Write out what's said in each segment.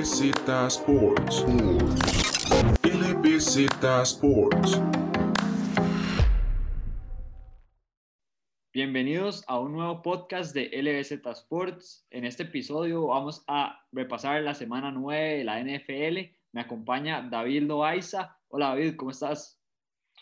LBZ Sports. LBZ Sports. Bienvenidos a un nuevo podcast de LBZ Sports. En este episodio vamos a repasar la semana 9 de la NFL. Me acompaña David Loaiza. Hola David, ¿cómo estás?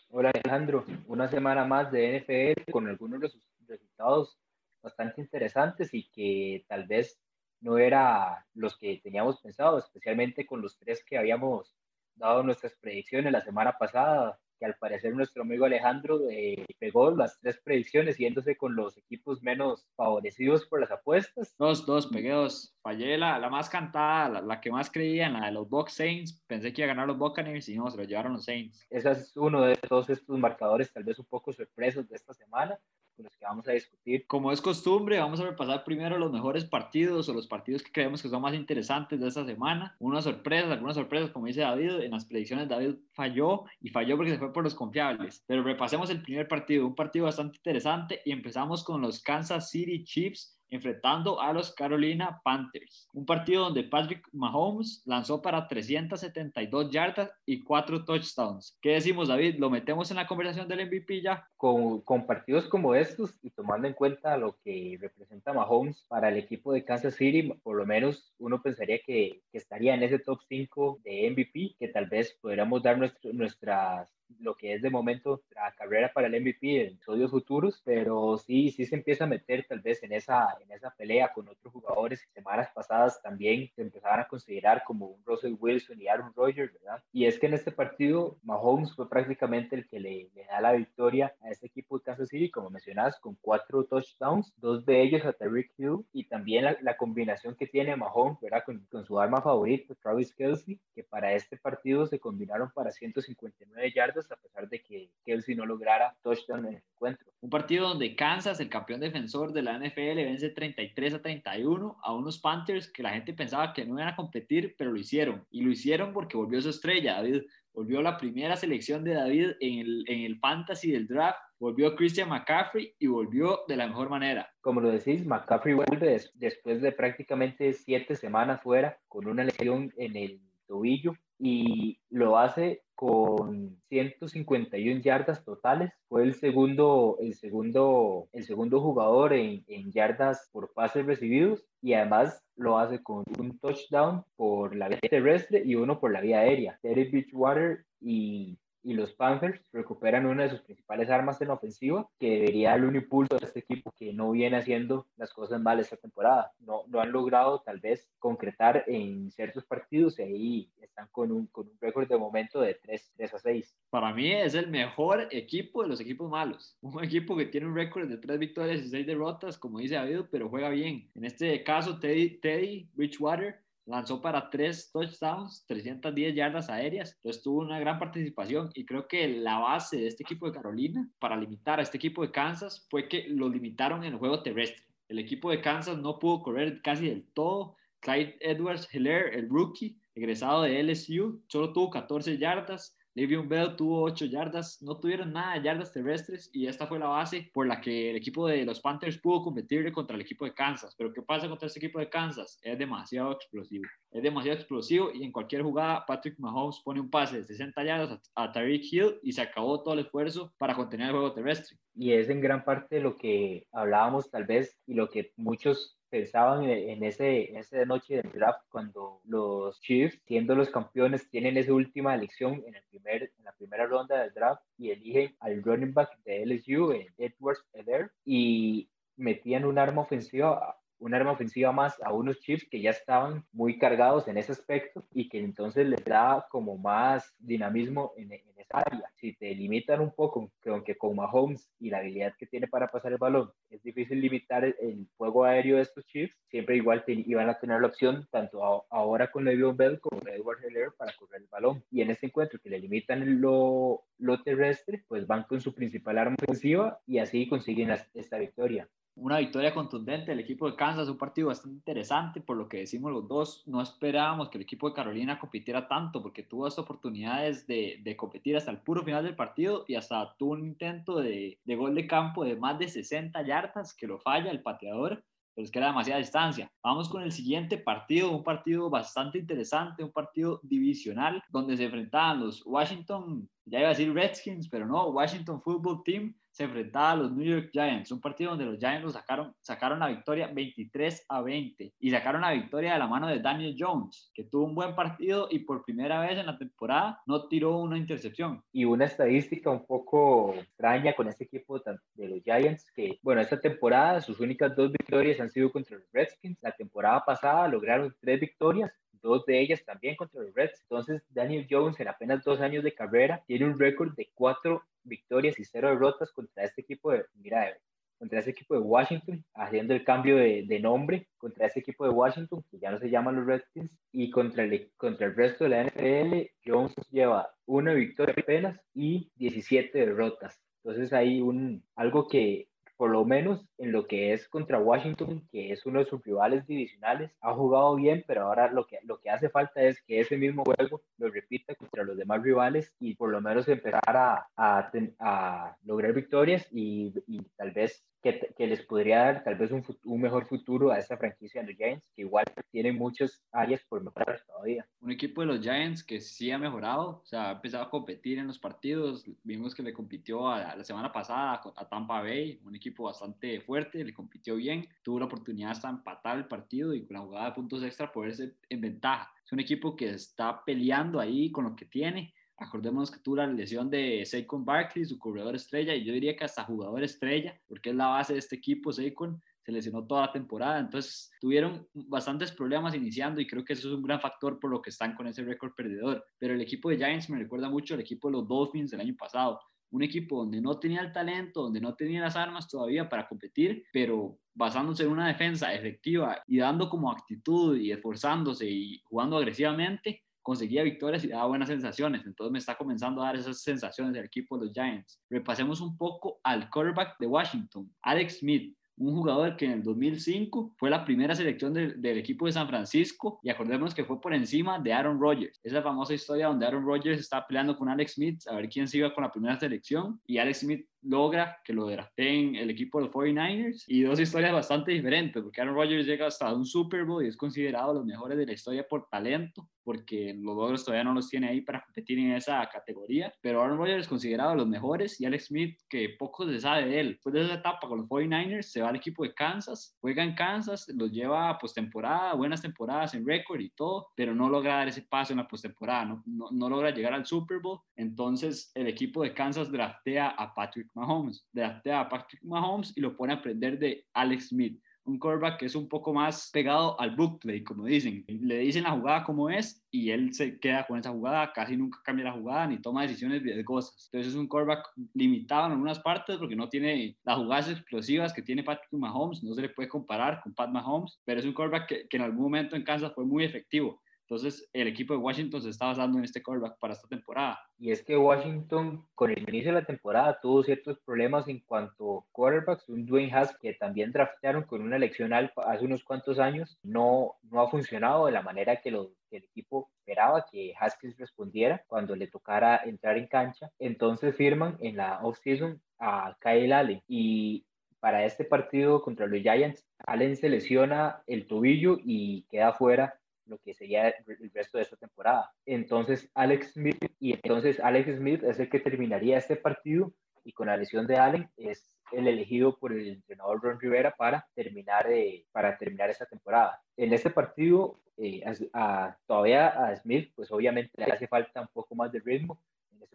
Hola Alejandro, una semana más de NFL con algunos resultados bastante interesantes y que tal vez no era los que teníamos pensado, especialmente con los tres que habíamos dado nuestras predicciones la semana pasada que al parecer nuestro amigo Alejandro eh, pegó las tres predicciones yéndose con los equipos menos favorecidos por las apuestas. Dos, dos, pegué dos. Fallé la, la más cantada, la, que más creía, en la de los Bucks Saints. Pensé que iba a ganar los Buccaneers y no, se lo llevaron los Saints. Ese es uno de todos estos marcadores tal vez un poco sorpresos de esta semana con los que vamos a discutir. Como es costumbre, vamos a repasar primero los mejores partidos o los partidos que creemos que son más interesantes de esta semana. Unas sorpresas, algunas sorpresas, como dice David, en las predicciones David falló y falló porque se fue por los confiables. Pero repasemos el primer partido, un partido bastante interesante y empezamos con los Kansas City Chiefs enfrentando a los Carolina Panthers. Un partido donde Patrick Mahomes lanzó para 372 yardas y 4 touchdowns. ¿Qué decimos, David? ¿Lo metemos en la conversación del MVP ya? Con, con partidos como estos y tomando en cuenta lo que representa Mahomes para el equipo de Kansas City, por lo menos uno pensaría que, que estaría en ese top 5 de MVP, que tal vez podríamos dar nuestro, nuestras lo que es de momento la carrera para el MVP en episodios futuros, pero sí, sí se empieza a meter tal vez en esa, en esa pelea con otros jugadores que semanas pasadas también se empezaban a considerar como un Russell Wilson y Aaron Rodgers, ¿verdad? Y es que en este partido Mahomes fue prácticamente el que le, le da la victoria a este equipo de Kansas City, como mencionas, con cuatro touchdowns, dos de ellos a Tyreek Hill y también la, la combinación que tiene Mahomes, ¿verdad? Con, con su arma favorita, Travis Kelsey, que para este partido se combinaron para 159 yardas a pesar de que Kelsey no lograra touchdown en el encuentro. Un partido donde Kansas, el campeón defensor de la NFL, vence 33 a 31 a unos Panthers que la gente pensaba que no iban a competir, pero lo hicieron. Y lo hicieron porque volvió su estrella, David. Volvió la primera selección de David en el, en el fantasy del draft. Volvió Christian McCaffrey y volvió de la mejor manera. Como lo decís, McCaffrey vuelve después de prácticamente siete semanas fuera con una lesión en el tobillo y lo hace con 151 yardas totales. Fue el segundo, el segundo, el segundo jugador en, en, yardas por pases recibidos y además lo hace con un touchdown por la vía terrestre y uno por la vía aérea. Terry Beachwater y y los Panthers recuperan una de sus principales armas en ofensiva que debería darle un impulso a este equipo que no viene haciendo las cosas mal esta temporada. No, no han logrado tal vez concretar en ciertos partidos y ahí están con un, con un récord de momento de 3, 3 a 6. Para mí es el mejor equipo de los equipos malos. Un equipo que tiene un récord de 3 victorias y 6 derrotas, como dice David, pero juega bien. En este caso, Teddy, Teddy Bridgewater lanzó para tres touchdowns, 310 yardas aéreas, entonces tuvo una gran participación y creo que la base de este equipo de Carolina para limitar a este equipo de Kansas fue que lo limitaron en el juego terrestre. El equipo de Kansas no pudo correr casi del todo. Clyde Edwards Hilaire, el rookie, egresado de LSU, solo tuvo 14 yardas, Le'Veon Bell tuvo 8 yardas, no tuvieron nada de yardas terrestres y esta fue la base por la que el equipo de los Panthers pudo competir contra el equipo de Kansas. Pero ¿qué pasa contra este equipo de Kansas? Es demasiado explosivo. Es demasiado explosivo y en cualquier jugada Patrick Mahomes pone un pase de 60 yardas a, a Tyreek Hill y se acabó todo el esfuerzo para contener el juego terrestre. Y es en gran parte lo que hablábamos tal vez y lo que muchos pensaban en, ese, en esa noche del draft cuando los Chiefs, siendo los campeones, tienen esa última elección en, el primer, en la primera ronda del draft y eligen al running back de LSU, Edwards Eder, y metían un arma ofensiva un arma ofensiva más a unos Chiefs que ya estaban muy cargados en ese aspecto y que entonces les da como más dinamismo en, en esa área. Si te limitan un poco, que aunque con Mahomes y la habilidad que tiene para pasar el balón, es difícil limitar el, el juego aéreo de estos Chiefs, siempre igual te, iban a tener la opción, tanto a, ahora con Le'Veon Bell como Edward Heller para correr el balón. Y en este encuentro que le limitan lo, lo terrestre, pues van con su principal arma ofensiva y así consiguen la, esta victoria una victoria contundente del equipo de Kansas, un partido bastante interesante, por lo que decimos los dos, no esperábamos que el equipo de Carolina compitiera tanto, porque tuvo estas oportunidades de, de competir hasta el puro final del partido y hasta tuvo un intento de, de, gol de campo de más de 60 yardas, que lo falla el pateador, pero es que era demasiada distancia. Vamos con el siguiente partido, un partido bastante interesante, un partido divisional, donde se enfrentaban los Washington, ya iba a decir Redskins, pero no, Washington Football Team se enfrentaba a los New York Giants, un partido donde los Giants sacaron, sacaron la victoria 23 a 20 y sacaron la victoria de la mano de Daniel Jones, que tuvo un buen partido y por primera vez en la temporada no tiró una intercepción. Y una estadística un poco extraña con este equipo de los Giants, que bueno, esta temporada sus únicas dos victorias han sido contra los Redskins. La temporada pasada lograron tres victorias dos de ellas también contra los Reds. Entonces, Daniel Jones, en apenas dos años de carrera, tiene un récord de cuatro victorias y cero derrotas contra este equipo de, mira, contra ese equipo de Washington, haciendo el cambio de, de, nombre contra ese equipo de Washington, que ya no se llama los Redskins, y contra el, contra el resto de la NFL, Jones lleva una victoria apenas y 17 derrotas. Entonces hay un, algo que por lo menos en lo que es contra Washington, que es uno de sus rivales divisionales, ha jugado bien, pero ahora lo que, lo que hace falta es que ese mismo juego lo repita contra los demás rivales y por lo menos empezar a, a, a lograr victorias y, y, tal vez que, que, les podría dar tal vez un, un, mejor futuro a esta franquicia de los Giants, que igual tiene muchas áreas por mejorar todavía. Un equipo de los Giants que sí ha mejorado, o sea, ha empezado a competir en los partidos, vimos que le compitió a, la semana pasada a Tampa Bay, un equipo bastante fuerte, le compitió bien, tuvo la oportunidad hasta empatar el partido y con la jugada de puntos extra poderse en ventaja. Es un equipo que está peleando ahí con lo que tiene. Acordémonos que tuvo la lesión de Saquon Barkley, su corredor estrella, y yo diría que hasta jugador estrella, porque es la base de este equipo, Saquon, se lesionó toda la temporada, entonces tuvieron bastantes problemas iniciando y creo que eso es un gran factor por lo que están con ese récord perdedor. Pero el equipo de Giants me recuerda mucho al equipo de los Dolphins del año pasado, un equipo donde no tenía el talento, donde no tenía las armas todavía para competir, pero basándose en una defensa efectiva y dando como actitud y esforzándose y jugando agresivamente, conseguía victorias y daba buenas sensaciones. Entonces me está comenzando a dar esas sensaciones del equipo de los Giants. Repasemos un poco al quarterback de Washington, Alex Smith un jugador que en el 2005 fue la primera selección del equipo de San Francisco y acordémonos que fue por encima de Aaron Rodgers. Esa famosa historia donde Aaron Rodgers está peleando con Alex Smith a ver quién se con la primera selección y Alex Smith logra que lo drafteen el equipo de los 49ers y dos historias bastante diferentes porque Aaron Rodgers llega hasta un Super Bowl y es considerado los mejores de la historia por talento porque los logros todavía no los tiene ahí para competir en esa categoría pero Aaron Rodgers es considerado los mejores y Alex Smith que poco se sabe de él. Después de esa etapa con los 49ers se va al equipo de Kansas juega en Kansas los lleva a postemporada buenas temporadas en récord y todo pero no logra dar ese paso en la postemporada no, no, no logra llegar al Super Bowl. Entonces el equipo de Kansas draftea a Patrick Mahomes, draftea a Patrick Mahomes y lo pone a aprender de Alex Smith, un quarterback que es un poco más pegado al book play, como dicen. Le dicen la jugada como es y él se queda con esa jugada, casi nunca cambia la jugada ni toma decisiones riesgosas. Entonces es un quarterback limitado en algunas partes porque no tiene las jugadas explosivas que tiene Patrick Mahomes, no se le puede comparar con Pat Mahomes, pero es un quarterback que, que en algún momento en Kansas fue muy efectivo. Entonces, el equipo de Washington se está basando en este quarterback para esta temporada. Y es que Washington, con el inicio de la temporada, tuvo ciertos problemas en cuanto a quarterbacks. Un Dwayne Haskins que también draftearon con una elección alfa hace unos cuantos años, no, no ha funcionado de la manera que, lo, el equipo esperaba que Haskins respondiera cuando le tocara entrar en cancha. Entonces firman en la offseason a Kyle Allen. Y para este partido contra los Giants, Allen se lesiona el tobillo y queda fuera lo que sería el resto de esta temporada. Entonces Alex Smith y entonces Alex Smith es el que terminaría este partido y con la lesión de Allen es el elegido por el entrenador Ron Rivera para terminar, eh, para terminar esta temporada. En este partido, eh, a, todavía a Smith, pues obviamente le hace falta un poco más de ritmo.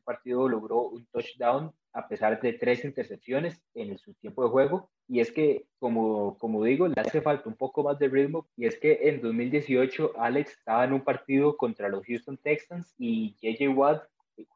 Partido logró un touchdown a pesar de tres intercepciones en su tiempo de juego. Y es que, como, como digo, le hace falta un poco más de ritmo. Y es que en 2018 Alex estaba en un partido contra los Houston Texans y JJ Watt,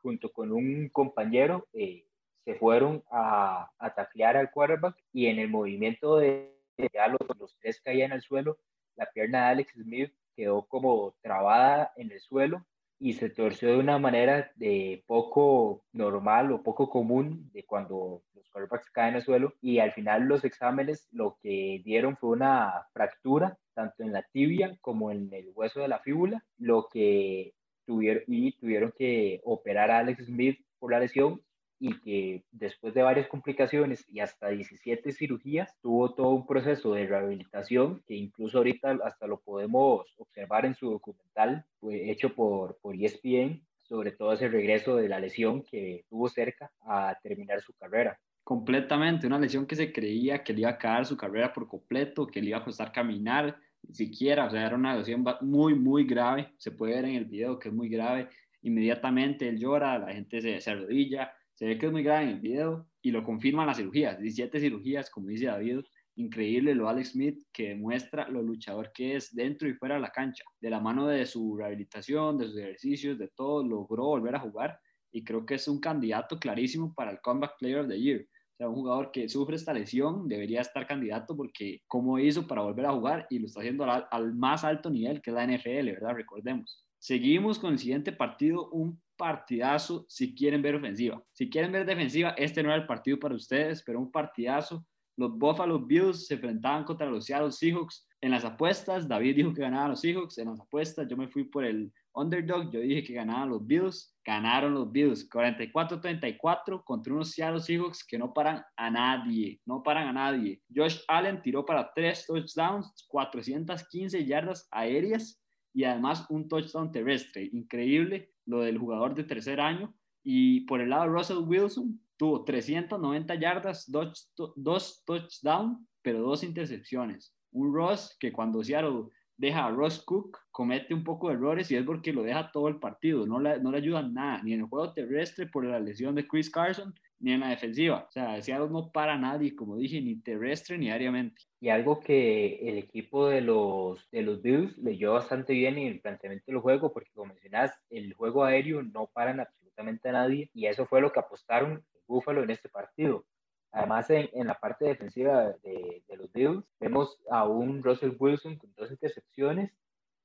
junto con un compañero, eh, se fueron a, a taclear al quarterback y en el movimiento de ya los, los tres caían al suelo, la pierna de Alex Smith quedó como trabada en el suelo y se torció de una manera de poco normal o poco común de cuando los quarterbacks caen al suelo y al final los exámenes lo que dieron fue una fractura tanto en la tibia como en el hueso de la fíbula, lo que tuvieron y tuvieron que operar a Alex Smith por la lesión y que después de varias complicaciones y hasta 17 cirugías, tuvo todo un proceso de rehabilitación que incluso ahorita hasta lo podemos observar en su documental hecho por, por ESPN sobre todo ese regreso de la lesión que tuvo cerca a terminar su carrera. Completamente, una lesión que se creía que le iba a acabar su carrera por completo, que le iba a costar caminar, siquiera, o sea, era una lesión muy, muy grave, se puede ver en el video que es muy grave, inmediatamente él llora, la gente se, se arrodilla, se ve que es muy grave en el video y lo confirman las cirugías, 17 cirugías, como dice David, increíble lo Alex Smith que demuestra lo luchador que es dentro y fuera de la cancha, de la mano de su rehabilitación, de sus ejercicios, de todo, logró volver a jugar y creo que es un candidato clarísimo para el Comeback Player of the Year. O sea, un jugador que sufre esta lesión debería estar candidato porque cómo hizo para volver a jugar y lo está haciendo al, al más alto nivel que es la NFL, ¿verdad? Recordemos. Seguimos con el siguiente partido, un partidazo si quieren ver ofensiva. Si quieren ver defensiva, este no era el partido para ustedes, pero un partidazo los Buffalo Bills se enfrentaban contra los Seattle Seahawks. En las apuestas, David dijo que ganaban los Seahawks. En las apuestas, yo me fui por el underdog. Yo dije que ganaban los Bills. Ganaron los Bills 44-34 contra unos Seattle Seahawks que no paran a nadie. No paran a nadie. Josh Allen tiró para tres touchdowns, 415 yardas aéreas y además un touchdown terrestre. Increíble lo del jugador de tercer año. Y por el lado, Russell Wilson tuvo 390 yardas, dos, dos touchdowns, pero dos intercepciones. Un Ross que cuando Seattle deja a Ross Cook, comete un poco de errores y es porque lo deja todo el partido, no le, no le ayudan nada, ni en el juego terrestre por la lesión de Chris Carson, ni en la defensiva. O sea, Seattle no para nadie, como dije, ni terrestre ni aéreamente. Y algo que el equipo de los, de los Bills leyó bastante bien en el planteamiento del juego, porque como mencionas, el juego aéreo no paran absolutamente a nadie y eso fue lo que apostaron Buffalo en este partido. Además, en, en la parte defensiva de, de, los Bills, vemos a un Russell Wilson con dos intercepciones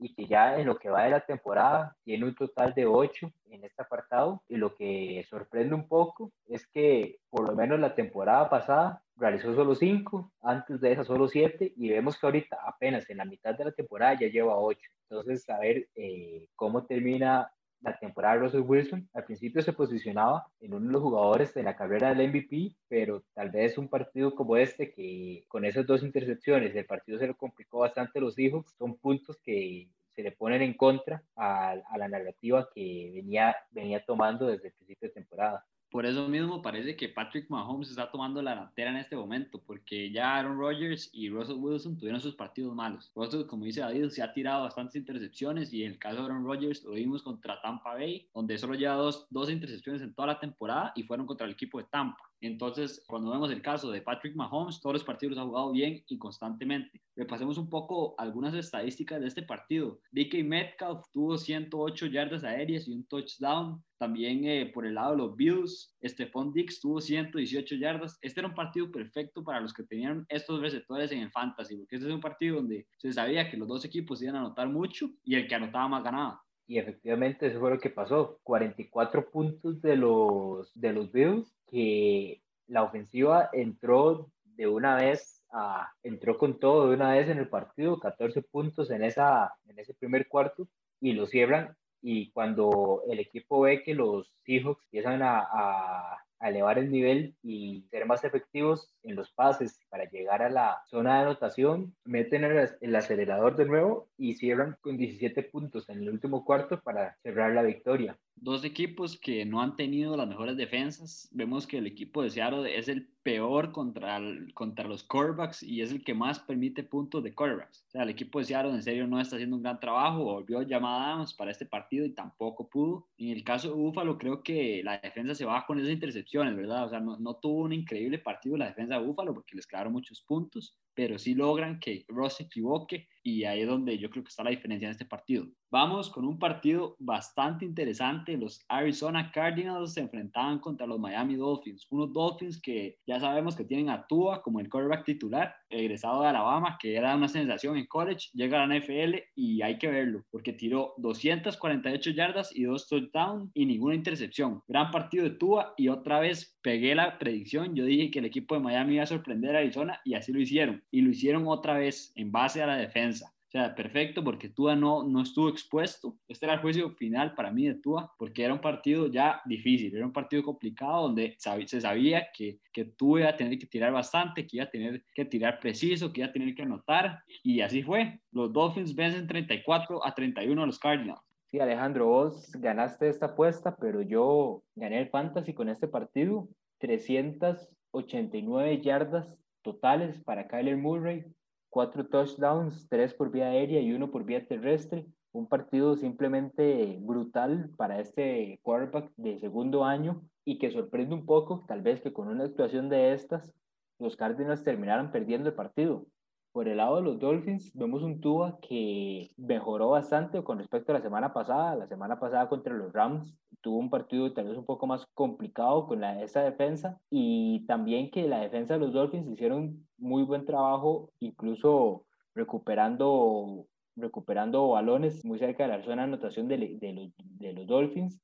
y que ya en lo que va de la temporada tiene un total de ocho en este apartado. Y lo que sorprende un poco es que por lo menos la temporada pasada realizó solo cinco, antes de esa solo siete, y vemos que ahorita apenas en la mitad de la temporada ya lleva ocho. Entonces, a ver eh, cómo termina la temporada de Russell Wilson. Al principio se posicionaba en uno de los jugadores de la carrera del MVP, pero tal vez un partido como este, que con esas dos intercepciones el partido se lo complicó bastante los Seahawks, son puntos que se le ponen en contra a, a, la narrativa que venía, venía tomando desde el principio de temporada. Por eso mismo parece que Patrick Mahomes está tomando la delantera en este momento, porque ya Aaron Rodgers y Russell Wilson tuvieron sus partidos malos. Russell, como dice David, se ha tirado bastantes intercepciones y en el caso de Aaron Rodgers lo vimos contra Tampa Bay, donde solo lleva dos, dos intercepciones en toda la temporada y fueron contra el equipo de Tampa. Entonces, cuando vemos el caso de Patrick Mahomes, todos los partidos ha jugado bien y constantemente. Repasemos un poco algunas estadísticas de este partido. DK Metcalf tuvo 108 yardas aéreas y un touchdown. También eh, por el lado de los Bills, Stephon Dix tuvo 118 yardas. Este era un partido perfecto para los que tenían estos receptores en el fantasy, porque este es un partido donde se sabía que los dos equipos iban a anotar mucho y el que anotaba más ganaba. Y efectivamente eso fue lo que pasó. 44 puntos de los, de los Bills, que la ofensiva entró de una vez, a, entró con todo de una vez en el partido, 14 puntos en, esa, en ese primer cuarto, y lo cierran. Y cuando el equipo ve que los Seahawks empiezan a, a a elevar el nivel y ser más efectivos en los pases para llegar a la zona de anotación, meten el, acelerador de nuevo y cierran con 17 puntos en el último cuarto para cerrar la victoria. Dos equipos que no han tenido las mejores defensas. Vemos que el equipo de Seattle es el peor contra, contra los quarterbacks y es el que más permite puntos de quarterbacks. O sea, el equipo de Seattle en serio no está haciendo un gran trabajo. Volvió llamadas para este partido y tampoco pudo. En el caso de Buffalo, creo que la defensa se va con esas intercepciones, ¿verdad? O sea, no, no tuvo un increíble partido la defensa de Buffalo porque les quedaron muchos puntos, pero sí logran que Ross se equivoque y ahí es donde yo creo que está la diferencia en este partido. Vamos con un partido bastante interesante. Los Arizona Cardinals se enfrentaban contra los Miami Dolphins, unos Dolphins que ya sabemos que tienen a Tua como el quarterback titular, egresado de Alabama, que era una sensación en college, llega a la NFL y hay que verlo, porque tiró 248 yardas y dos touchdowns y ninguna intercepción. Gran partido de Tua y otra vez pegué la predicción. Yo dije que el equipo de Miami iba a sorprender a Arizona y así lo hicieron. Y lo hicieron otra vez en base a la defensa. O sea, perfecto porque Tua no, no estuvo expuesto. Este era el juicio final para mí de Tua, porque era un partido ya difícil, era un partido complicado donde se sabía que, que Tua iba a tener que tirar bastante, que iba a tener que tirar preciso, que iba a tener que anotar, y así fue. Los Dolphins vencen 34 a 31 a los Cardinals. Sí, Alejandro, vos ganaste esta apuesta, pero yo gané el fantasy con este partido. 389 yardas totales para Kyler Murray, cuatro touchdowns, tres por vía aérea y uno por vía terrestre. Un partido simplemente brutal para este quarterback de segundo año y que sorprende un poco, tal vez que con una actuación de estas, los Cardinals terminaran perdiendo el partido. Por el lado de los Dolphins, vemos un Tua que mejoró bastante con respecto a la semana pasada. La semana pasada contra los Rams tuvo un partido tal vez un poco más complicado con la, esa defensa y también que la defensa de los Dolphins hicieron muy buen trabajo, incluso recuperando, recuperando balones muy cerca de la zona de anotación de, de, los, de los Dolphins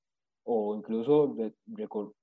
o incluso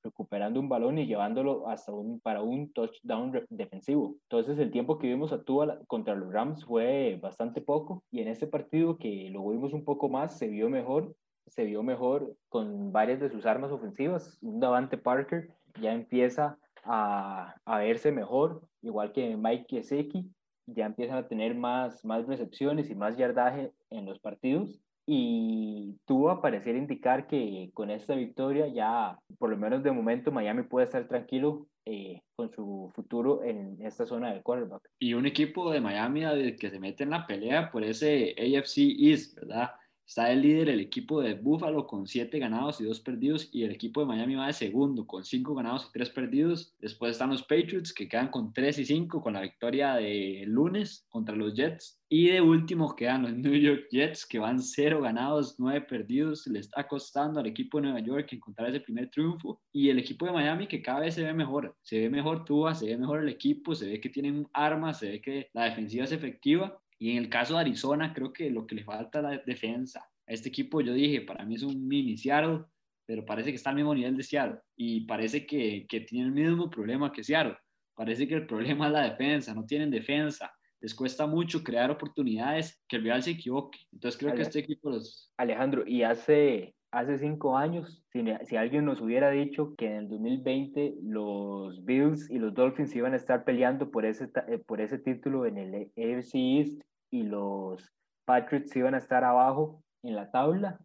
recuperando un balón y llevándolo hasta un, para un touchdown defensivo. Entonces el tiempo que vimos a Tua contra los Rams fue bastante poco y en este partido que lo vimos un poco más se vio mejor, se vio mejor con varias de sus armas ofensivas. Un Davante Parker ya empieza a, a verse mejor, igual que Mike Gesicki, ya empiezan a tener más, más recepciones y más yardaje en los partidos y tuvo parecer indicar que con esta victoria ya, por lo menos de momento, Miami puede estar tranquilo eh, con su futuro en esta zona del quarterback. Y un equipo de Miami que se mete en la pelea por ese AFC East, ¿verdad? Está el líder, el equipo de Buffalo, con 7 ganados y 2 perdidos. Y el equipo de Miami va de segundo, con 5 ganados y 3 perdidos. Después están los Patriots, que quedan con 3 y 5 con la victoria de lunes contra los Jets. Y de último quedan los New York Jets, que van 0 ganados, 9 perdidos. Le está costando al equipo de Nueva York encontrar ese primer triunfo. Y el equipo de Miami, que cada vez se ve mejor. Se ve mejor Tua, se ve mejor el equipo, se ve que tienen armas, se ve que la defensiva es efectiva. Y en el caso de Arizona, creo que lo que le falta es la defensa. A este equipo yo dije, para mí es un mini Seattle, pero parece que está al mismo nivel de Seattle. Y parece que, que tiene el mismo problema que Seattle. Parece que el problema es la defensa, no tienen defensa. Les cuesta mucho crear oportunidades que el Real se equivoque. Entonces creo que este equipo los... Alejandro, y hace, hace cinco años, si, alguien nos hubiera dicho que en el 2020 los Bills y los Dolphins iban a estar peleando por ese, eh, título en el AFC East y los Patriots iban a estar abajo en la tabla,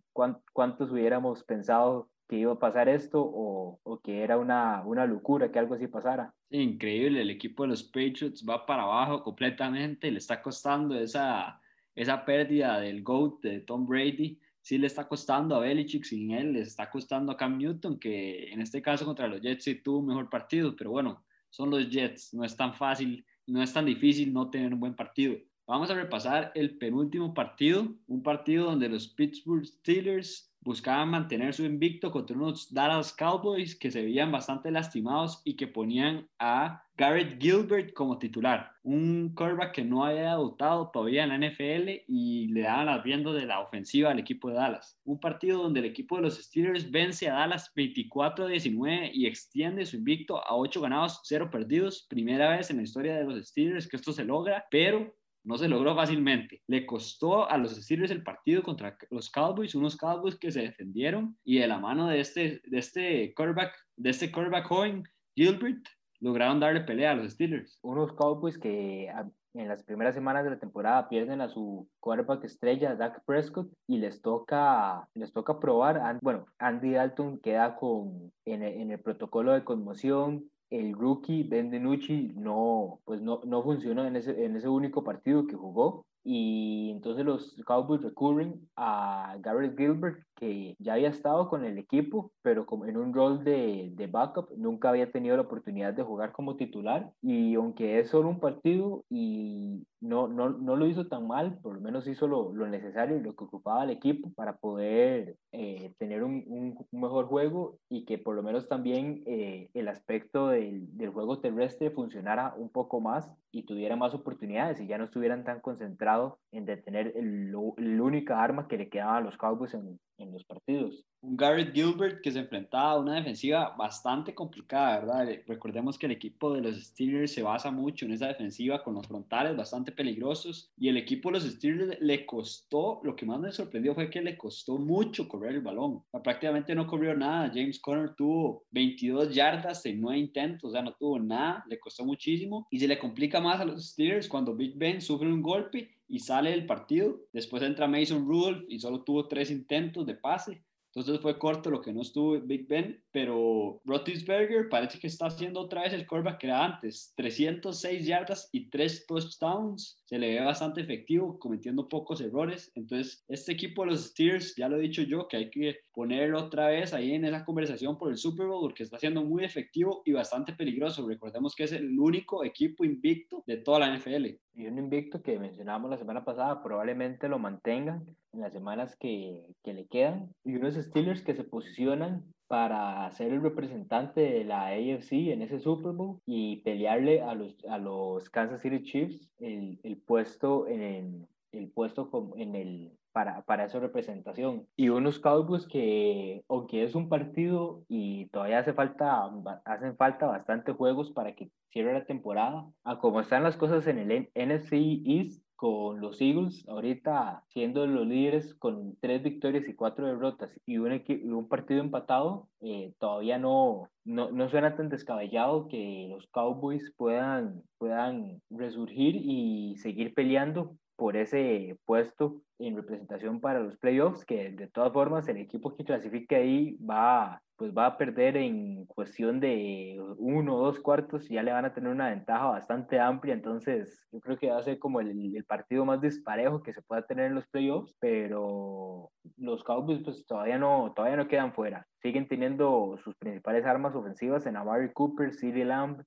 ¿cuántos hubiéramos pensado que iba a pasar esto o, que era una, una locura que algo así pasara. Increíble, el equipo de los Patriots va para abajo completamente, le está costando esa, esa pérdida del GOAT de Tom Brady, sí le está costando a Belichick sin él, le está costando a Cam Newton, que en este caso contra los Jets sí tuvo un mejor partido, pero bueno, son los Jets, no es tan fácil, no es tan difícil no tener un buen partido. Vamos a repasar el penúltimo partido, un partido donde los Pittsburgh Steelers buscaban mantener su invicto contra unos Dallas Cowboys que se veían bastante lastimados y que ponían a Garrett Gilbert como titular, un quarterback que no había debutado todavía en la NFL y le daban las riendas de la ofensiva al equipo de Dallas. Un partido donde el equipo de los Steelers vence a Dallas 24 19 y extiende su invicto a 8 ganados, 0 perdidos, primera vez en la historia de los Steelers que esto se logra, pero no se logró fácilmente. Le costó a los Steelers el partido contra los Cowboys, unos Cowboys que se defendieron y de la mano de este, de este quarterback, de este quarterback joven, Gilbert, lograron darle pelea a los Steelers. Unos Cowboys que en las primeras semanas de la temporada pierden a su quarterback estrella, Dak Prescott, y les toca, les toca probar. Bueno, Andy Dalton queda con, en el protocolo de conmoción, el rookie Ben DiNucci no, pues no, no funcionó en ese, en ese único partido que jugó. Y entonces los Cowboys recurren a Garrett Gilbert, que ya había estado con el equipo, pero como en un rol de, de, backup, nunca había tenido la oportunidad de jugar como titular. Y aunque es solo un partido y no, no, no lo hizo tan mal, por lo menos hizo lo, lo necesario y lo que ocupaba el equipo para poder eh, tener un, un, mejor juego y que por lo menos también eh, el aspecto del, del juego terrestre funcionara un poco más y tuviera más oportunidades y ya no estuvieran tan concentrados en detener el única arma que le quedaba a los Cowboys en, en los partidos. Un Garrett Gilbert que se enfrentaba a una defensiva bastante complicada, ¿verdad? Recordemos que el equipo de los Steelers se basa mucho en esa defensiva con los frontales bastante peligrosos y el equipo de los Steelers le costó, lo que más me sorprendió fue que le costó mucho correr el balón. prácticamente no corrió nada. James Conner tuvo 22 yardas en 9 intentos, o sea, no tuvo nada, le costó muchísimo y se le complica más a los Steelers cuando Big Ben sufre un golpe y sale del partido. Después entra Mason Rudolph y solo tuvo tres intentos de pase. Entonces fue corto lo que no estuvo Big Ben, pero Roethlisberger parece que está haciendo otra vez el quarterback que era antes. 306 yardas y 3 touchdowns. Se le ve bastante efectivo, cometiendo pocos errores. Entonces, este equipo de los Steelers, ya lo he dicho yo, que hay que ponerlo otra vez ahí en esa conversación por el Super Bowl, porque está siendo muy efectivo y bastante peligroso. Recordemos que es el único equipo invicto de toda la NFL. Y un invicto que mencionábamos la semana pasada, probablemente lo mantengan en las semanas que, que le quedan. Y unos Steelers que se posicionan para ser el representante de la AFC en ese Super Bowl y pelearle a los, a los Kansas City Chiefs el, el puesto en el, puesto en el para, para esa representación. Y unos Cowboys que, aunque es un partido y todavía hace falta, hacen falta bastantes juegos para que cierre la temporada, a como están las cosas en el NFC East, con los Eagles ahorita siendo los líderes con tres victorias y cuatro derrotas y un, un partido empatado, eh, todavía no, no, no, suena tan descabellado que los Cowboys puedan, puedan resurgir y seguir peleando por ese puesto en representación para los playoffs, que de todas formas el equipo que clasifique ahí va, pues va a perder en cuestión de uno o dos cuartos y ya le van a tener una ventaja bastante amplia, entonces yo creo que va a ser como el, el partido más disparejo que se pueda tener en los playoffs, pero los Cowboys pues todavía no, todavía no quedan fuera, siguen teniendo sus principales armas ofensivas en Amari Cooper, CeeDee Lamb,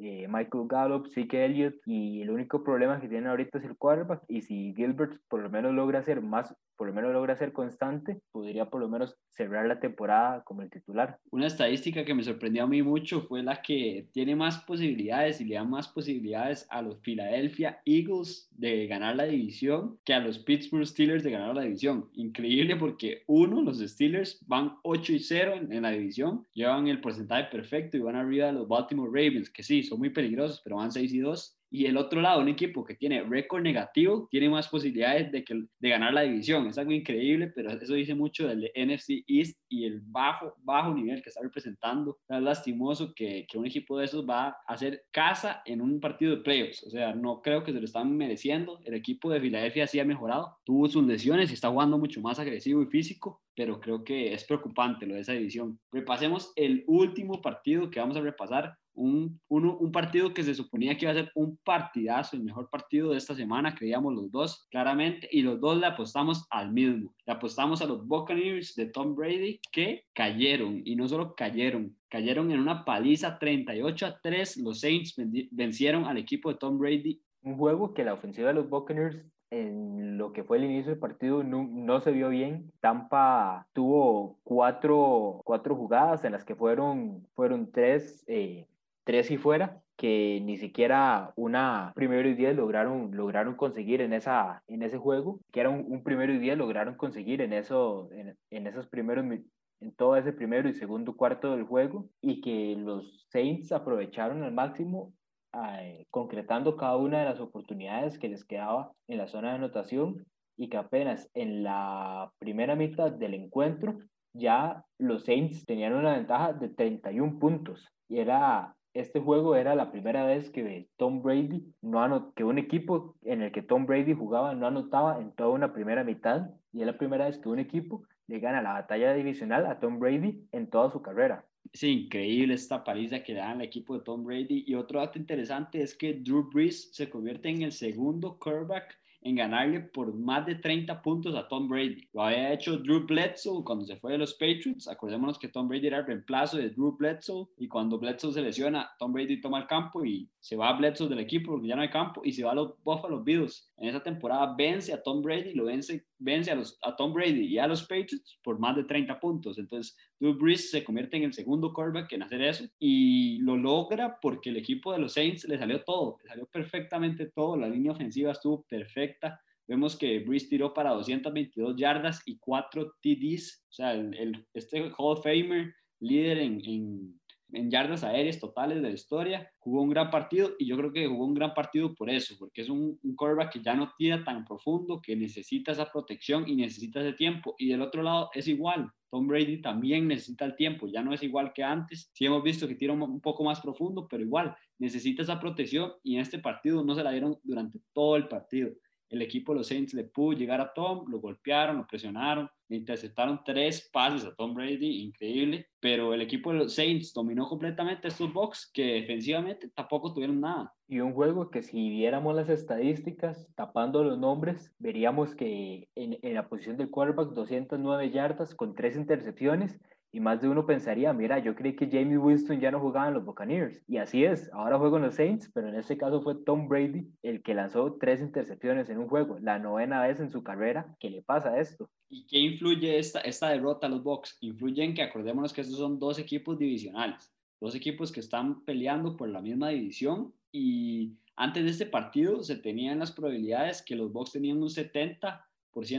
eh, Michael Gallup, Zeke Elliott, y el único problema que tienen ahorita es el quarterback, y si Gilbert por lo menos logra ser más, por lo menos logra ser constante, podría por lo menos cerrar la temporada como el titular. Una estadística que me sorprendió a mí mucho fue la que tiene más posibilidades y le da más posibilidades a los Philadelphia Eagles de ganar la división que a los Pittsburgh Steelers de ganar la división. Increíble porque uno, los Steelers van 8 y 0 en, la división, llevan el porcentaje perfecto y van arriba de los Baltimore Ravens, que sí, son muy peligrosos, pero van 6 y 2. Y el otro lado, un equipo que tiene récord negativo, tiene más posibilidades de, que, de ganar la división. Es algo increíble, pero eso dice mucho del NFC East y el bajo, bajo nivel que está representando. Es lastimoso que, que un equipo de esos va a hacer casa en un partido de playoffs. O sea, no creo que se lo están mereciendo. El equipo de Filadelfia sí ha mejorado. Tuvo sus lesiones y está jugando mucho más agresivo y físico, pero creo que es preocupante lo de esa división. Repasemos el último partido que vamos a repasar un, un, partido que se suponía que iba a ser un partidazo, el mejor partido de esta semana, creíamos los dos, claramente, y los dos le apostamos al mismo. Le apostamos a los Buccaneers de Tom Brady, que cayeron, y no solo cayeron, cayeron en una paliza 38 a 3. Los Saints vencieron al equipo de Tom Brady. Un juego que la ofensiva de los Buccaneers en lo que fue el inicio del partido no, no, se vio bien. Tampa tuvo cuatro, cuatro jugadas en las que fueron, fueron tres eh, tres y fuera que ni siquiera una primero y diez lograron, lograron conseguir en, esa, en ese juego, que era un, primero y diez lograron conseguir en, eso, en, en esos primeros en todo ese primero y segundo cuarto del juego y que los Saints aprovecharon al máximo eh, concretando cada una de las oportunidades que les quedaba en la zona de anotación y que apenas en la primera mitad del encuentro ya los Saints tenían una ventaja de 31 puntos y era este juego era la primera vez que Tom Brady no que un equipo en el que Tom Brady jugaba no anotaba en toda una primera mitad y es la primera vez que un equipo le gana la batalla divisional a Tom Brady en toda su carrera. Es increíble esta paliza que le dan al equipo de Tom Brady. Y otro dato interesante es que Drew Brees se convierte en el segundo quarterback en ganarle por más de 30 puntos a Tom Brady. Lo había hecho Drew Bledsoe cuando se fue de los Patriots. Acordémonos que Tom Brady era el reemplazo de Drew Bledsoe y cuando Bledsoe se lesiona, Tom Brady toma el campo y se va a Bledsoe del equipo porque ya no hay campo y se va a los Buffalo Bills. En esa temporada vence a Tom Brady, lo vence, vence a, los, a Tom Brady y a los Patriots por más de 30 puntos. Entonces, Drew Brees se convierte en el segundo quarterback en hacer eso y lo logra porque el equipo de los Saints le salió todo, le salió perfectamente todo, la línea ofensiva estuvo perfecta. Vemos que Breeze tiró para 222 yardas y 4 TDs, o sea, el, este Hall of Famer, líder en, en, yardas aéreas totales de la historia, jugó un gran partido y yo creo que jugó un gran partido por eso, porque es un, un que ya no tira tan profundo, que necesita esa protección y necesita ese tiempo. Y del otro lado es igual, Tom Brady también necesita el tiempo, ya no es igual que antes. Sí hemos visto que tira un poco más profundo, pero igual necesita esa protección y en este partido no se la dieron durante todo el partido el equipo de los Saints le pudo llegar a Tom, lo golpearon, lo presionaron, interceptaron tres pases a Tom Brady, increíble, pero el equipo de los Saints dominó completamente estos Bucks que defensivamente tampoco tuvieron nada. Y un juego que si viéramos las estadísticas, tapando los nombres, veríamos que en, en la posición del quarterback 209 yardas con tres intercepciones y más de uno pensaría, mira, yo creí que Jamie Winston ya no jugaba en los Buccaneers. Y así es, ahora juega en los Saints, pero en este caso fue Tom Brady el que lanzó tres intercepciones en un juego, la novena vez en su carrera que le pasa esto. ¿Y qué influye esta, esta derrota a los Bucks? Influye en que acordémonos que estos son dos equipos divisionales, dos equipos que están peleando por la misma división y antes de este partido se tenían las probabilidades que los Bucks tenían un 70%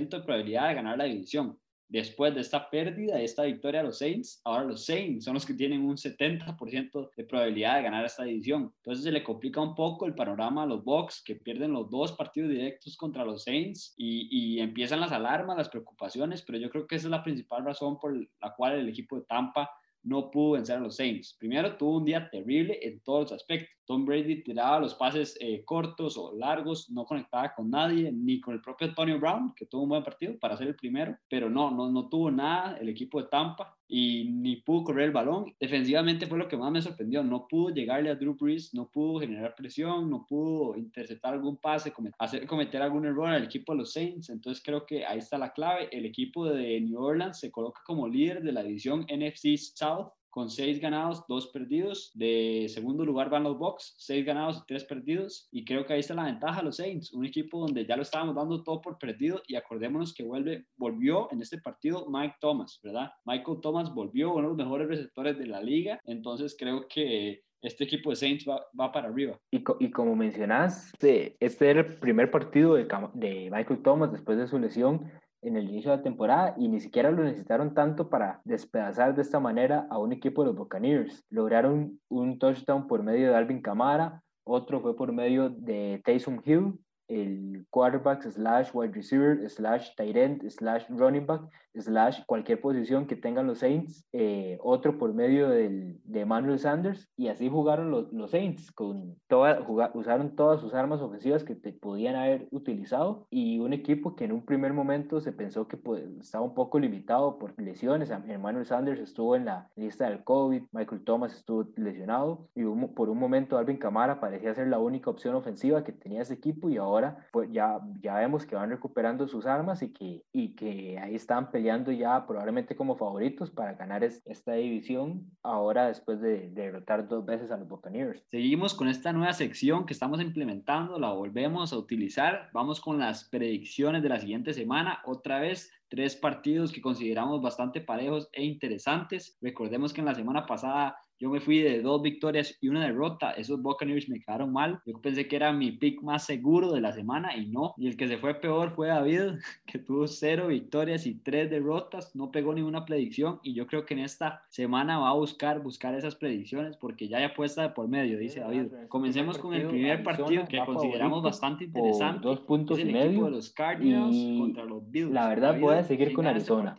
de probabilidad de ganar la división después de esta pérdida, de esta victoria a los Saints, ahora los Saints son los que tienen un 70% de probabilidad de ganar esta división. Entonces se le complica un poco el panorama a los Bucks, que pierden los dos partidos directos contra los Saints y, y, empiezan las alarmas, las preocupaciones, pero yo creo que esa es la principal razón por la cual el equipo de Tampa no pudo vencer a los Saints. Primero, tuvo un día terrible en todos los aspectos. Tom Brady tiraba los pases eh, cortos o largos, no conectaba con nadie, ni con el propio Antonio Brown, que tuvo un buen partido para ser el primero, pero no, no, no tuvo nada el equipo de Tampa y ni pudo correr el balón. Defensivamente fue lo que más me sorprendió. No pudo llegarle a Drew Brees, no pudo generar presión, no pudo interceptar algún pase, hacer cometer algún error al equipo de los Saints. Entonces creo que ahí está la clave. El equipo de New Orleans se coloca como líder de la división NFC South con seis ganados, dos perdidos. De segundo lugar van los Bucks, seis ganados y tres perdidos. Y creo que ahí está la ventaja los Saints, un equipo donde ya lo estábamos dando todo por perdido y acordémonos que vuelve, volvió en este partido Mike Thomas, ¿verdad? Michael Thomas volvió, uno de los mejores receptores de la liga. Entonces creo que este equipo de Saints va, va para arriba. Y, co y, como mencionas, este era el primer partido de Michael Thomas después de su lesión en el inicio de la temporada y ni siquiera lo necesitaron tanto para despedazar de esta manera a un equipo de los Buccaneers. Lograron un touchdown por medio de Alvin Kamara, otro fue por medio de Taysom Hill, el quarterback slash wide receiver slash tight end slash running back slash cualquier posición que tengan los Saints, eh, otro por medio del, de Manuel Sanders, y así jugaron los, los Saints, con toda, jugar, usaron todas sus armas ofensivas que te podían haber utilizado, y un equipo que en un primer momento se pensó que pues, estaba un poco limitado por lesiones, Emmanuel Sanders estuvo en la lista del COVID, Michael Thomas estuvo lesionado, y un, por un momento Alvin Kamara parecía ser la única opción ofensiva que tenía ese equipo, y ahora pues, ya, ya vemos que van recuperando sus armas y que, y que ahí están peleando peleando ya probablemente como favoritos para ganar esta división ahora después de, de, derrotar dos veces a los Buccaneers. Seguimos con esta nueva sección que estamos implementando, la volvemos a utilizar. Vamos con las predicciones de la siguiente semana. Otra vez tres partidos que consideramos bastante parejos e interesantes. Recordemos que en la semana pasada yo me fui de dos victorias y una derrota. Esos Buccaneers me quedaron mal. Yo pensé que era mi pick más seguro de la semana y no. Y el que se fue peor fue David, que tuvo cero victorias y tres derrotas. No pegó ninguna predicción. Y yo creo que en esta semana va a buscar, buscar esas predicciones porque ya hay apuesta de por medio, dice David. Comencemos con el primer partido que consideramos bastante interesante. Dos puntos y medio. De los Cardinals contra los Bills. La verdad, voy a seguir con Arizona.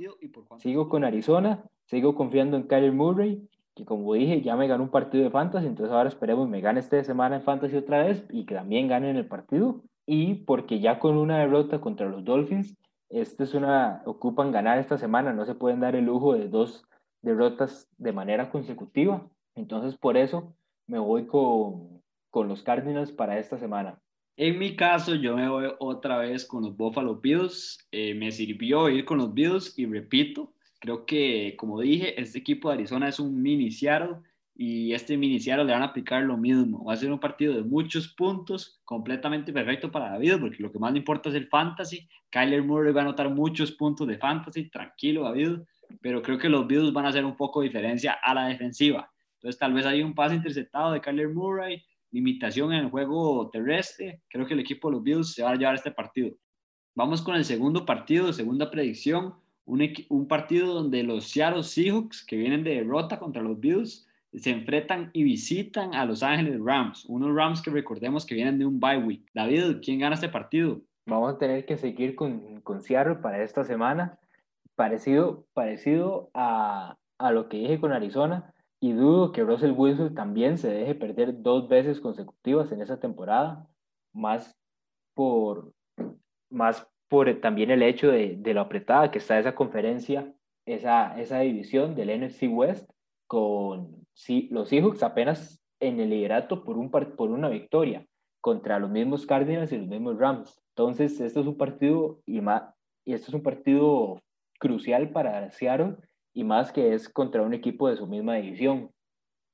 Sigo con Arizona. Sigo confiando en Kyler Murray que como dije, ya me ganó un partido de fantasy, entonces ahora esperemos me gane esta semana en fantasy otra vez y que también gane en el partido. Y porque ya con una derrota contra los Dolphins, este es una, ocupan ganar esta semana, no se pueden dar el lujo de dos derrotas de manera consecutiva. Entonces por eso me voy con, con los Cardinals para esta semana. En mi caso, yo me voy otra vez con los Buffalo Bills. Eh, me sirvió ir con los Bills y repito, Creo que, como dije, este equipo de Arizona es un mini Seattle y este mini Seattle le van a aplicar lo mismo. Va a ser un partido de muchos puntos, completamente perfecto para David, porque lo que más le importa es el fantasy. Kyler Murray va a anotar muchos puntos de fantasy, tranquilo David, pero creo que los Bills van a hacer un poco de diferencia a la defensiva. Entonces tal vez hay un pase interceptado de Kyler Murray, limitación en el juego terrestre. Creo que el equipo de los Bills se va a llevar este partido. Vamos con el segundo partido, segunda predicción, un, partido donde los Seattle Seahawks, que vienen de derrota contra los Bills, se enfrentan y visitan a Los Ángeles Rams, unos Rams que recordemos que vienen de un bye week. David, ¿quién gana este partido? Vamos a tener que seguir con, con Seattle para esta semana, parecido, parecido a, a lo que dije con Arizona, y dudo que Russell Wilson también se deje perder dos veces consecutivas en esa temporada, más por, más por también el hecho de, de lo apretada que está esa conferencia, esa, esa división del NFC West, con sí, los Seahawks apenas en el liderato por, un, por una victoria contra los mismos Cardinals y los mismos Rams. Entonces, esto es un partido y, más, y esto es un partido crucial para Seattle y más que es contra un equipo de su misma división.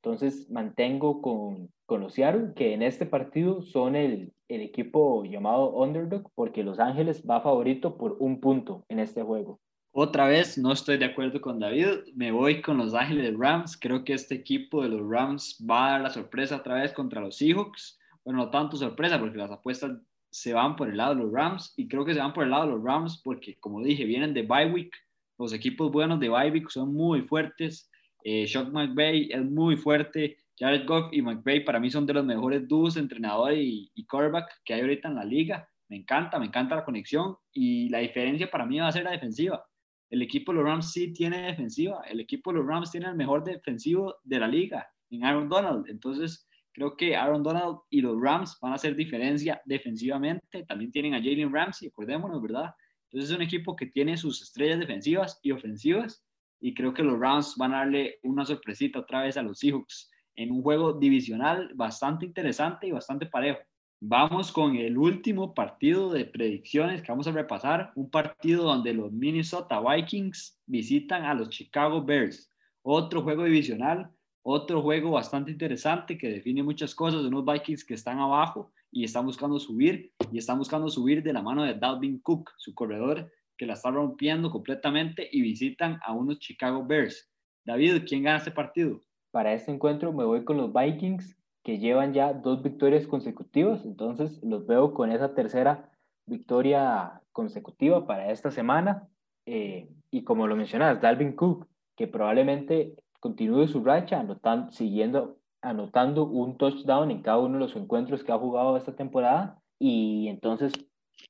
Entonces, mantengo con, con los Seattle que en este partido son el, el equipo llamado underdog porque Los Ángeles va favorito por un punto en este juego. Otra vez, no estoy de acuerdo con David. Me voy con los Ángeles Rams. Creo que este equipo de los Rams va a dar la sorpresa otra vez contra los Seahawks. Bueno, no tanto sorpresa porque las apuestas se van por el lado de los Rams y creo que se van por el lado de los Rams porque, como dije, vienen de bye week. Los equipos buenos de bye week son muy fuertes. Eh, Shock McVay es muy fuerte. Jared Goff y McVay para mí son de los mejores dúos entrenador y, y quarterback que hay ahorita en la liga. Me encanta, me encanta la conexión y la diferencia para mí va a ser la defensiva el equipo de los Rams sí tiene defensiva. El equipo de los Rams tiene el mejor defensivo de la liga en Aaron Donald. Entonces, creo que Aaron Donald y los Rams van a hacer diferencia defensivamente. También tienen a Jalen Ramsey, acordémonos, ¿verdad? Entonces, es un equipo que tiene sus estrellas defensivas y ofensivas. Y creo que los Rams van a darle una sorpresita otra vez a los Seahawks en un juego divisional bastante interesante y bastante parejo. Vamos con el último partido de predicciones que vamos a repasar, un partido donde los Minnesota Vikings visitan a los Chicago Bears. Otro juego divisional, otro juego bastante interesante que define muchas cosas de unos Vikings que están abajo y están buscando subir y están buscando subir de la mano de Dalvin Cook, su corredor que la está rompiendo completamente y visitan a unos Chicago Bears. David, ¿quién gana este partido? Para este encuentro me voy con los Vikings que llevan ya dos victorias consecutivas, entonces los veo con esa tercera victoria consecutiva para esta semana. Eh, y como lo mencionas, Dalvin Cook, que probablemente continúe su racha, anotando, siguiendo, anotando un touchdown en cada uno de los encuentros que ha jugado esta temporada. Y entonces,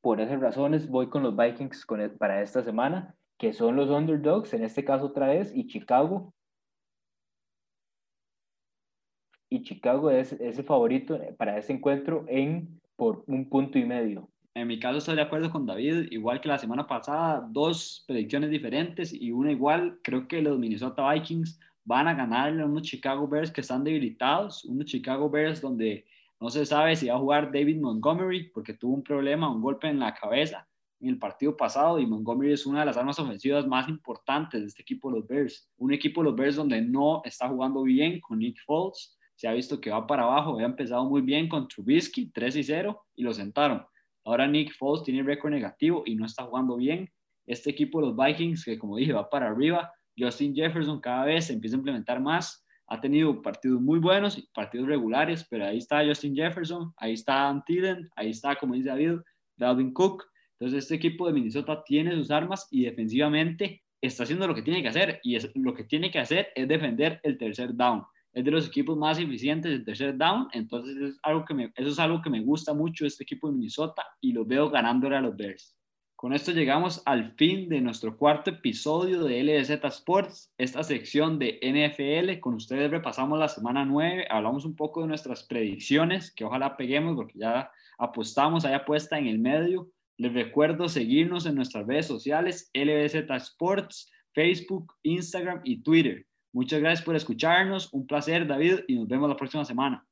por esas razones, voy con los Vikings e, para esta semana, que son los underdogs, en este caso otra vez, y Chicago, y Chicago es, ese favorito para ese encuentro en por un punto y medio. En mi caso estoy de acuerdo con David, igual que la semana pasada, dos predicciones diferentes y una igual. Creo que los Minnesota Vikings van a ganarle a unos Chicago Bears que están debilitados, unos Chicago Bears donde no se sabe si va a jugar David Montgomery porque tuvo un problema, un golpe en la cabeza en el partido pasado y Montgomery es una de las armas ofensivas más importantes de este equipo de los Bears. Un equipo de los Bears donde no está jugando bien con Nick Foles se ha visto que va para abajo. Había empezado muy bien con Trubisky, 3 y 0, y lo sentaron. Ahora Nick Foles tiene récord negativo y no está jugando bien. Este equipo, los Vikings, que como dije, va para arriba. Justin Jefferson cada vez se empieza a implementar más. Ha tenido partidos muy buenos y partidos regulares, pero ahí está Justin Jefferson, ahí está Antillen, ahí está, como dice David, Dalvin Cook. Entonces, este equipo de Minnesota tiene sus armas y defensivamente está haciendo lo que tiene que hacer. Y es, lo que tiene que hacer es defender el tercer down es de los equipos más eficientes en tercer down, entonces es algo que me, eso es algo que me gusta mucho este equipo de Minnesota y lo veo ganándole a los Bears. Con esto llegamos al fin de nuestro cuarto episodio de LZ Sports, esta sección de NFL. Con ustedes repasamos la semana 9, hablamos un poco de nuestras predicciones, que ojalá peguemos porque ya apostamos, hay apuesta en el medio. Les recuerdo seguirnos en nuestras redes sociales, LZ Sports, Facebook, Instagram y Twitter. Muchas gracias por escucharnos. Un placer, David, y nos vemos la próxima semana.